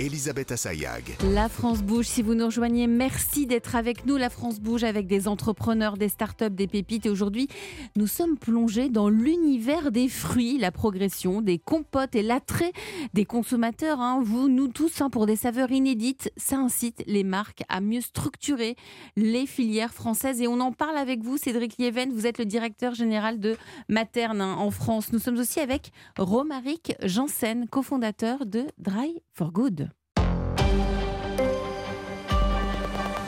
Elisabeth Assayag. La France bouge. Si vous nous rejoignez, merci d'être avec nous. La France bouge avec des entrepreneurs, des startups, des pépites. Et aujourd'hui, nous sommes plongés dans l'univers des fruits, la progression des compotes et l'attrait des consommateurs. hein. Vous, nous tous, hein, pour des saveurs inédites, ça incite les marques à mieux structurer les filières françaises. Et on en parle avec vous, Cédric Lieven. Vous êtes le directeur général de Materne hein, en France. Nous sommes aussi avec Romaric Janssen, cofondateur de Dry for Good.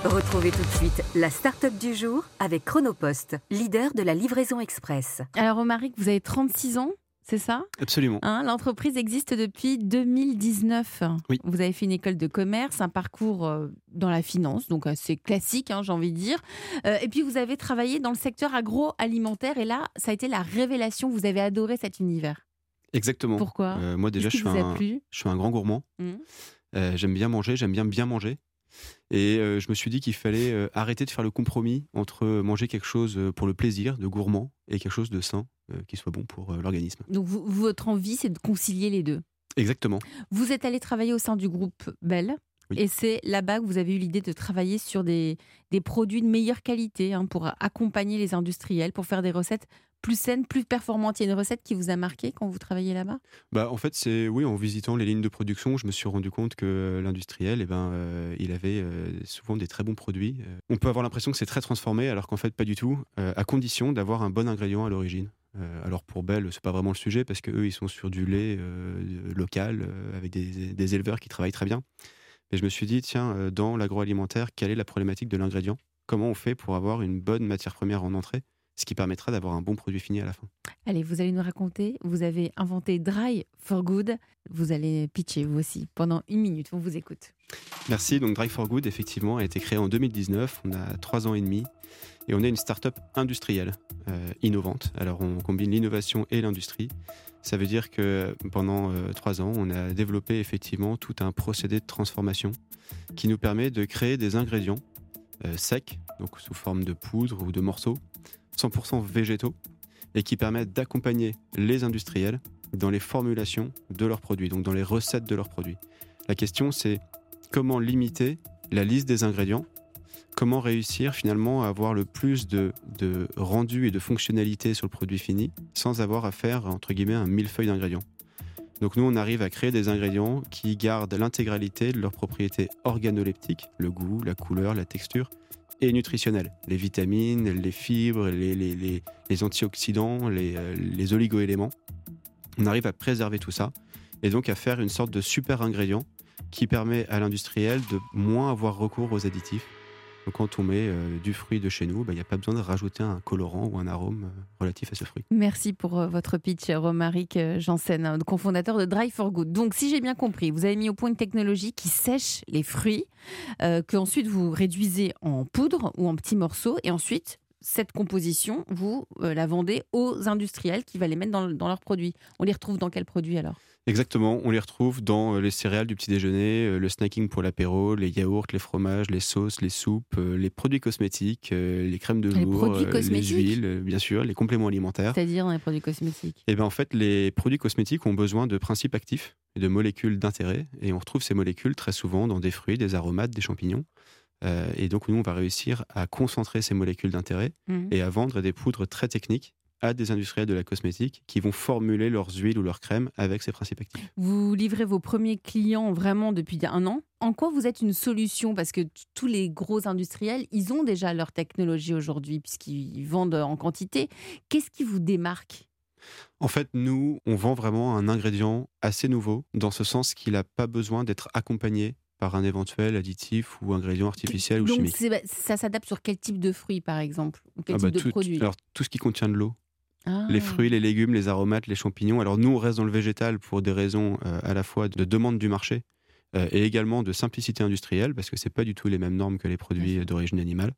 Retrouvez tout de suite la start-up du jour avec Chronopost, leader de la livraison express. Alors, Romaric, vous avez 36 ans, c'est ça? Absolument. Hein, L'entreprise existe depuis 2019. Oui. Vous avez fait une école de commerce, un parcours euh, dans la finance, donc assez classique, hein, j'ai envie de dire. Euh, et puis, vous avez travaillé dans le secteur agroalimentaire. Et là, ça a été la révélation. Vous avez adoré cet univers. Exactement. Pourquoi? Euh, moi déjà, je suis, un, plu? je suis un grand gourmand. Mhm. Euh, j'aime bien manger, j'aime bien bien manger. Et euh, je me suis dit qu'il fallait euh, arrêter de faire le compromis entre manger quelque chose pour le plaisir, de gourmand, et quelque chose de sain, qui soit bon pour l'organisme. Donc, vous- votre envie, c'est de concilier les deux? Exactement. Vous êtes allé travailler au sein du groupe Bell. Oui. Et c'est là-bas que vous avez eu l'idée de travailler sur des, des produits de meilleure qualité hein, pour accompagner les industriels, pour faire des recettes plus saines, plus performantes. Il y a une recette qui vous a marqué quand vous travaillez là-bas? Bah, en fait, c'est oui, en visitant les lignes de production, je me suis rendu compte que euh, l'industriel, eh ben, euh, il avait euh, souvent des très bons produits. On peut avoir l'impression que c'est très transformé, alors qu'en fait, pas du tout, à condition d'avoir un bon ingrédient à l'origine. Alors pour Bell, c'est pas vraiment le sujet parce que eux, ils sont sur du lait local avec des, des éleveurs qui travaillent très bien. Mais je me suis dit, tiens, dans l'agroalimentaire, quelle est la problématique de l'ingrédient? Comment on fait pour avoir une bonne matière première en entrée, ce qui permettra d'avoir un bon produit fini à la fin Allez, vous allez nous raconter. Vous avez inventé Dry for Good. Vous allez pitcher vous aussi pendant une minute. On vous écoute. Merci. Donc Drive for Good, effectivement, a été créé en 2019. On a trois ans et demi. Et on est une start-up industrielle, euh, innovante. Alors on combine l'innovation et l'industrie. Ça veut dire que pendant euh, trois ans, on a développé effectivement tout un procédé de transformation qui nous permet de créer des ingrédients euh, secs, donc sous forme de poudre ou de morceaux, 100% végétaux, et qui permettent d'accompagner les industriels dans les formulations de leurs produits, donc dans les recettes de leurs produits. La question, c'est comment limiter la liste des ingrédients, comment réussir finalement à avoir le plus de, rendu et de fonctionnalité sur le produit fini sans avoir à faire, entre guillemets, un millefeuille d'ingrédients? Donc nous, on arrive à créer des ingrédients qui gardent l'intégralité de leurs propriétés organoleptiques, le goût, la couleur, la texture, et nutritionnelles, les vitamines, les fibres, les, les- les- les antioxydants, euh, les oligoéléments. On arrive à préserver tout ça et donc à faire une sorte de super ingrédient qui permet à l'industriel de moins avoir recours aux additifs. Donc quand on met euh, du fruit de chez nous, bah, il n'y a pas besoin de rajouter un colorant ou un arôme euh, relatif à ce fruit. Merci pour euh, votre pitch, Romaric Janssen, hein, cofondateur de Dry for Good. Donc, si j'ai bien compris, vous avez mis au point une technologie qui sèche les fruits, que ensuite vous réduisez en poudre ou en petits morceaux, et ensuite cette composition, vous euh, la vendez aux industriels qui va les mettre dans, dans leurs produits. On les retrouve dans quels produits alors? Exactement, on les retrouve dans euh, les céréales du petit déjeuner, euh, le snacking pour l'apéro, les yaourts, les fromages, les sauces, les soupes, les produits cosmétiques, les crèmes de Les jour, les cosmétiques? huiles, bien sûr, les compléments alimentaires. C'est-à-dire dans les produits cosmétiques? Et bien en fait, les produits cosmétiques ont besoin de principes actifs et de molécules d'intérêt. Et on retrouve ces molécules très souvent dans des fruits, des aromates, des champignons. Euh, et donc nous, on va réussir à concentrer ces molécules d'intérêt Mhm. et à vendre des poudres très techniques à des industriels de la cosmétique qui vont formuler leurs huiles ou leurs crèmes avec ces principes actifs. Vous livrez vos premiers clients vraiment depuis un an. En quoi vous êtes une solution? Parce que tous les gros industriels, ils ont déjà leur technologie aujourd'hui puisqu'ils vendent en quantité. Qu'est-ce qui vous démarque? En fait, nous, on vend vraiment un ingrédient assez nouveau, dans ce sens qu'il n'a pas besoin d'être accompagné par un éventuel additif ou ingrédient artificiel ou chimique. bah, ça s'adapte sur quel type de fruits par exemple Ou quel Ah bah, type de tout, produit? alors, tout ce qui contient de l'eau, Ah. les fruits, les légumes, les aromates, les champignons. Alors nous, on reste dans le végétal pour des raisons euh, à la fois de demande du marché euh, et également de simplicité industrielle, parce que c'est pas du tout les mêmes normes que les produits d'origine animale.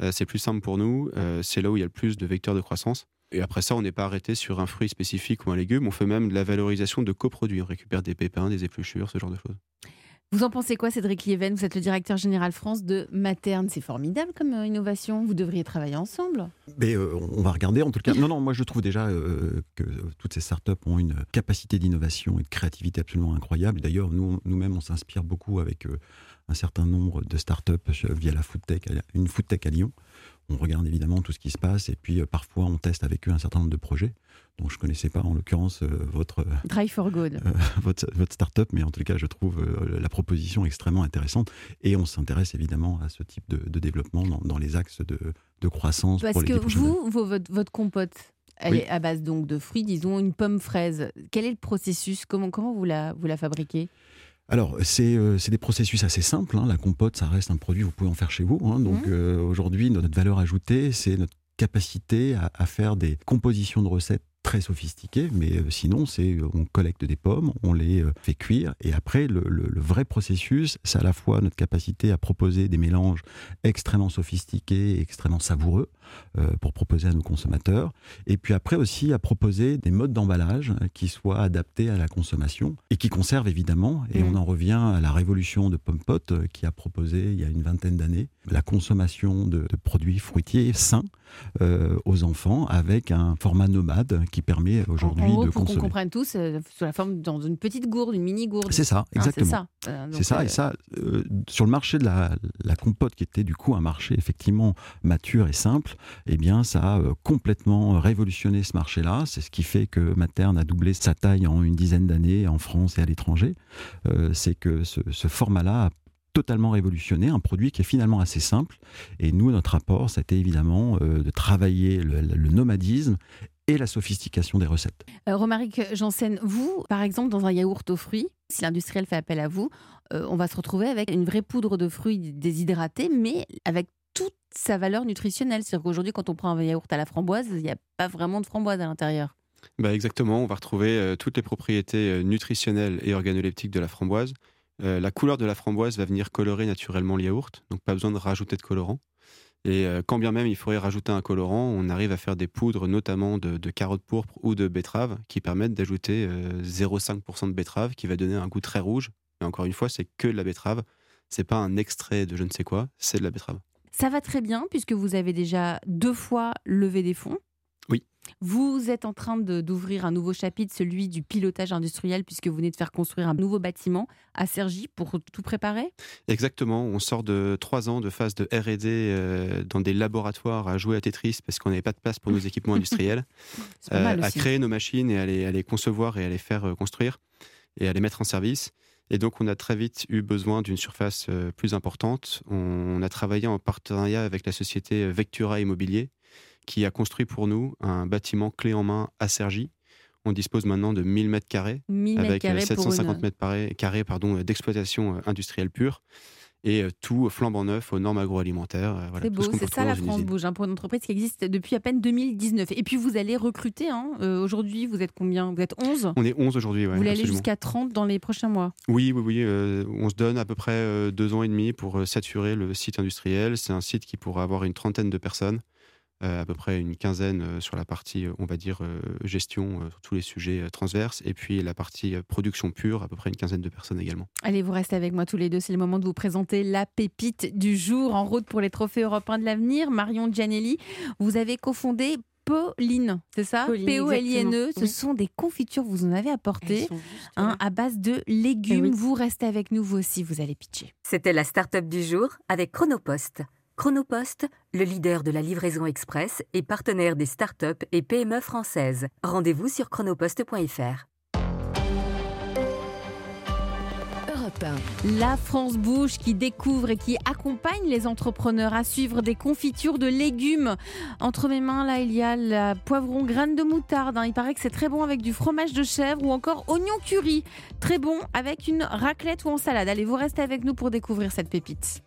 Euh, c'est plus simple pour nous, c'est là où il y a le plus de vecteurs de croissance. Et après ça, on n'est pas arrêté sur un fruit spécifique ou un légume, on fait même de la valorisation de coproduits. On récupère des pépins, des épluchures, ce genre de choses. Vous en pensez quoi, Cédric Lieven? Vous êtes le directeur général France de Materne. C'est formidable comme euh, innovation. Vous devriez travailler ensemble. Mais euh, on va regarder en tout cas. Non, non, moi je trouve déjà euh, que toutes ces startups ont une capacité d'innovation et de créativité absolument incroyable. D'ailleurs, nous, nous-mêmes, on s'inspire beaucoup avec un certain nombre de startups via la foodtech, une foodtech à Lyon. On regarde évidemment tout ce qui se passe et puis parfois on teste avec eux un certain nombre de projets dont je ne connaissais pas en l'occurrence euh, votre, euh, Drive for Good. Euh, votre, votre start-up, mais en tout cas, je trouve la proposition extrêmement intéressante. Et on s'intéresse évidemment à ce type de, développement dans, les axes de, de croissance. Parce que vous, votre, votre compote, elle est à base donc de fruits, disons une pomme fraise. Quel est le processus? Comment, comment vous la, vous la fabriquez? Alors, c'est des processus assez simples. Hein. La compote, ça reste un produit, vous pouvez en faire chez vous. Hein. Donc, mmh. aujourd'hui, notre valeur ajoutée, c'est notre capacité à, faire des compositions de recettes très sophistiqué, mais euh, sinon, c'est euh, on collecte des pommes, on les euh, fait cuire, et après, le, vrai processus, c'est à la fois notre capacité à proposer des mélanges extrêmement sophistiqués et extrêmement savoureux pour proposer à nos consommateurs, et puis après aussi à proposer des modes d'emballage qui soient adaptés à la consommation et qui conservent évidemment, et on mm. en revient à la révolution de Pompot qui a proposé il y a une vingtaine d'années la consommation de, produits fruitiers sains aux enfants avec un format nomade qui permet aujourd'hui de pour consommer. qu'on comprenne tous, euh, sous la forme dans une petite gourde, une mini gourde. C'est ça, exactement. c'est ça. Euh, et ça, euh, sur le marché de la, la, compote, qui était du coup un marché effectivement mature et simple, eh bien, ça a complètement révolutionné ce marché-là. C'est ce qui fait que Materne a doublé sa taille en une dizaine d'années en France et à l'étranger. c'est que ce, ce format-là a totalement révolutionné, un produit qui est finalement assez simple. Et nous, notre apport, c'était évidemment de travailler le, le, nomadisme et la sophistication des recettes. Euh, Romaric Janssen, vous, par exemple, dans un yaourt aux fruits, si l'industriel fait appel à vous, euh, on va se retrouver avec une vraie poudre de fruits déshydratés, mais avec toute sa valeur nutritionnelle. C'est-à-dire qu'aujourd'hui, quand on prend un yaourt à la framboise, il n'y a pas vraiment de framboise à l'intérieur. Bah exactement, on va retrouver euh, toutes les propriétés nutritionnelles et organoleptiques de la framboise. La couleur de la framboise va venir colorer naturellement le yaourt, donc pas besoin de rajouter de colorant. Et euh, quand bien même il faudrait rajouter un colorant, on arrive à faire des poudres, notamment de, carottes pourpres ou de betteraves, qui permettent d'ajouter 0,5% euh, de betterave, qui va donner un goût très rouge. Mais encore une fois, c'est que de la betterave. C'est pas un extrait de je ne sais quoi, c'est de la betterave. Ça va très bien puisque vous avez déjà deux fois levé des fonds. Oui. Vous êtes en train d'ouvrir un nouveau chapitre, celui du pilotage industriel, puisque vous venez de faire construire un nouveau bâtiment à Cergy pour tout préparer? Exactement. On sort de trois ans de phase de RD euh, dans des laboratoires à jouer à Tetris parce qu'on n'avait pas de place pour nos équipements industriels, euh, à créer nos machines et à les, à les, concevoir et à les faire euh, construire et à les mettre en service. Et donc, on a très vite eu besoin d'une surface plus importante. On a travaillé en partenariat avec la société Vectura Immobilier, qui a construit pour nous un bâtiment clé en main à Cergy. On dispose maintenant de 1000 mètres carrés avec 750 euh, mètres carrés d'exploitation euh, industrielle pure et euh, tout flambant neuf aux normes agroalimentaires. c'est beau, c'est ça la France Bouge, hein, pour une entreprise qui existe depuis à peine 2019. Et puis vous allez recruter, hein, aujourd'hui vous êtes combien? Vous êtes 11 On est 11 aujourd'hui, Vous allez aller jusqu'à 30 dans les prochains mois? Oui, oui, oui. on se donne à peu près deux ans et demi pour saturer le site industriel. C'est un site qui pourra avoir une trentaine de personnes. Euh, à peu près une quinzaine euh, sur la partie, euh, on va dire, gestion, sur tous les sujets transverses, et puis la partie production pure, à peu près une quinzaine de personnes également. Allez, vous restez avec moi tous les deux, c'est le moment de vous présenter la pépite du jour en route pour les trophées européens de l'avenir. Marion Gianelli, vous avez cofondé Pauline, c'est ça? P-O-L-I-N-E. Ce sont des confitures, vous en avez apporté, hein, à base de légumes. Eh vous restez avec nous, vous aussi, vous allez pitcher. C'était la start-up du jour avec Chronopost. Chronopost, le leader de la livraison express et partenaire des startups et PME françaises. Rendez-vous sur chronopost.fr. La France bouge qui découvre et qui accompagne les entrepreneurs à suivre des confitures de légumes. Entre mes mains, là, il y a la poivron graine de moutarde. Hein. Il paraît que c'est très bon avec du fromage de chèvre ou encore oignon curry. Très bon avec une raclette ou en salade. Allez, vous restez avec nous pour découvrir cette pépite.